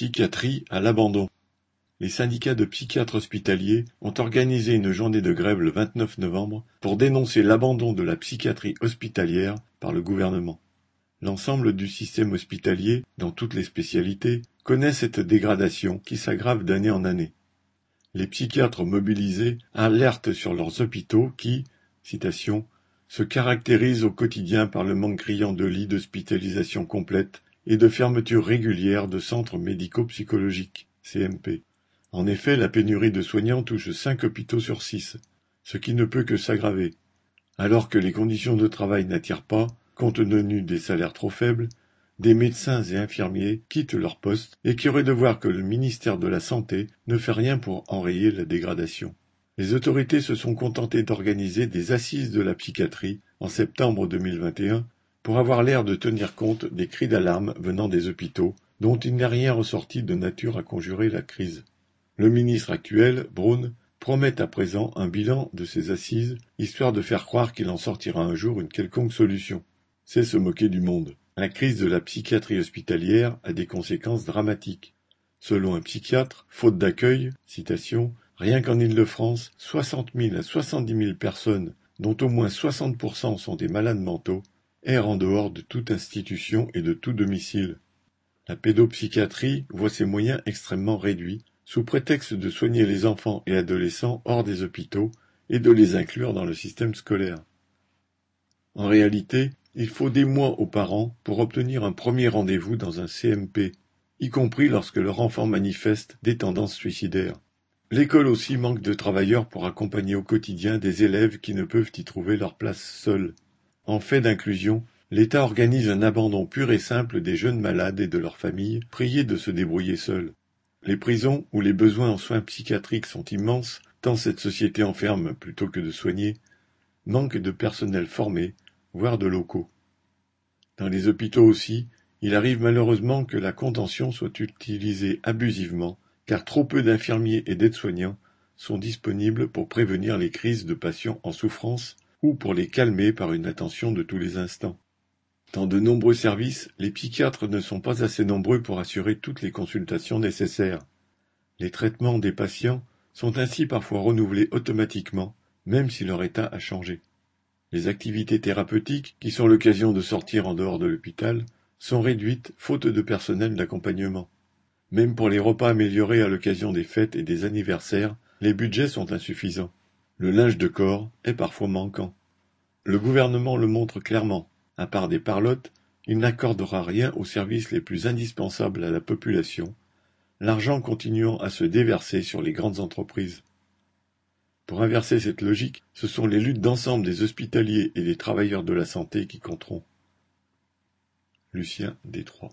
Psychiatrie à l'abandon. Les syndicats de psychiatres hospitaliers ont organisé une journée de grève le 29 novembre pour dénoncer l'abandon de la psychiatrie hospitalière par le gouvernement. L'ensemble du système hospitalier, dans toutes les spécialités, connaît cette dégradation qui s'aggrave d'année en année. Les psychiatres mobilisés alertent sur leurs hôpitaux qui, citation, se caractérisent au quotidien par le manque criant de lits d'hospitalisation complète et de fermeture régulière de centres médico-psychologiques (CMP). En effet, la pénurie de soignants touche cinq hôpitaux sur six, ce qui ne peut que s'aggraver. Alors que les conditions de travail n'attirent pas, compte tenu des salaires trop faibles, des médecins et infirmiers quittent leur poste et qui auraient de voir que le ministère de la Santé ne fait rien pour enrayer la dégradation. Les autorités se sont contentées d'organiser des assises de la psychiatrie en septembre 2021 pour avoir l'air de tenir compte des cris d'alarme venant des hôpitaux, dont il n'est rien ressorti de nature à conjurer la crise. Le ministre actuel, Braun, promet à présent un bilan de ces assises, histoire de faire croire qu'il en sortira un jour une quelconque solution. C'est se moquer du monde. La crise de la psychiatrie hospitalière a des conséquences dramatiques. Selon un psychiatre, faute d'accueil, citation, rien qu'en Île-de-France, 60 000 à 70 000 personnes, dont au moins 60% sont des malades mentaux, erre en dehors de toute institution et de tout domicile. La pédopsychiatrie voit ses moyens extrêmement réduits, sous prétexte de soigner les enfants et adolescents hors des hôpitaux et de les inclure dans le système scolaire. En réalité, il faut des mois aux parents pour obtenir un premier rendez-vous dans un CMP, y compris lorsque leur enfant manifeste des tendances suicidaires. L'école aussi manque de travailleurs pour accompagner au quotidien des élèves qui ne peuvent y trouver leur place seuls. En fait d'inclusion, l'État organise un abandon pur et simple des jeunes malades et de leurs familles, priés de se débrouiller seuls. Les prisons, où les besoins en soins psychiatriques sont immenses, tant cette société enferme plutôt que de soigner, manquent de personnel formé, voire de locaux. Dans les hôpitaux aussi, il arrive malheureusement que la contention soit utilisée abusivement, car trop peu d'infirmiers et d'aides-soignants sont disponibles pour prévenir les crises de patients en souffrance ou pour les calmer par une attention de tous les instants. Dans de nombreux services, les psychiatres ne sont pas assez nombreux pour assurer toutes les consultations nécessaires. Les traitements des patients sont ainsi parfois renouvelés automatiquement, même si leur état a changé. Les activités thérapeutiques, qui sont l'occasion de sortir en dehors de l'hôpital, sont réduites faute de personnel d'accompagnement. Même pour les repas améliorés à l'occasion des fêtes et des anniversaires, les budgets sont insuffisants. Le linge de corps est parfois manquant. Le gouvernement le montre clairement. À part des parlottes, il n'accordera rien aux services les plus indispensables à la population, l'argent continuant à se déverser sur les grandes entreprises. Pour inverser cette logique, ce sont les luttes d'ensemble des hospitaliers et des travailleurs de la santé qui compteront. Lucien Détroit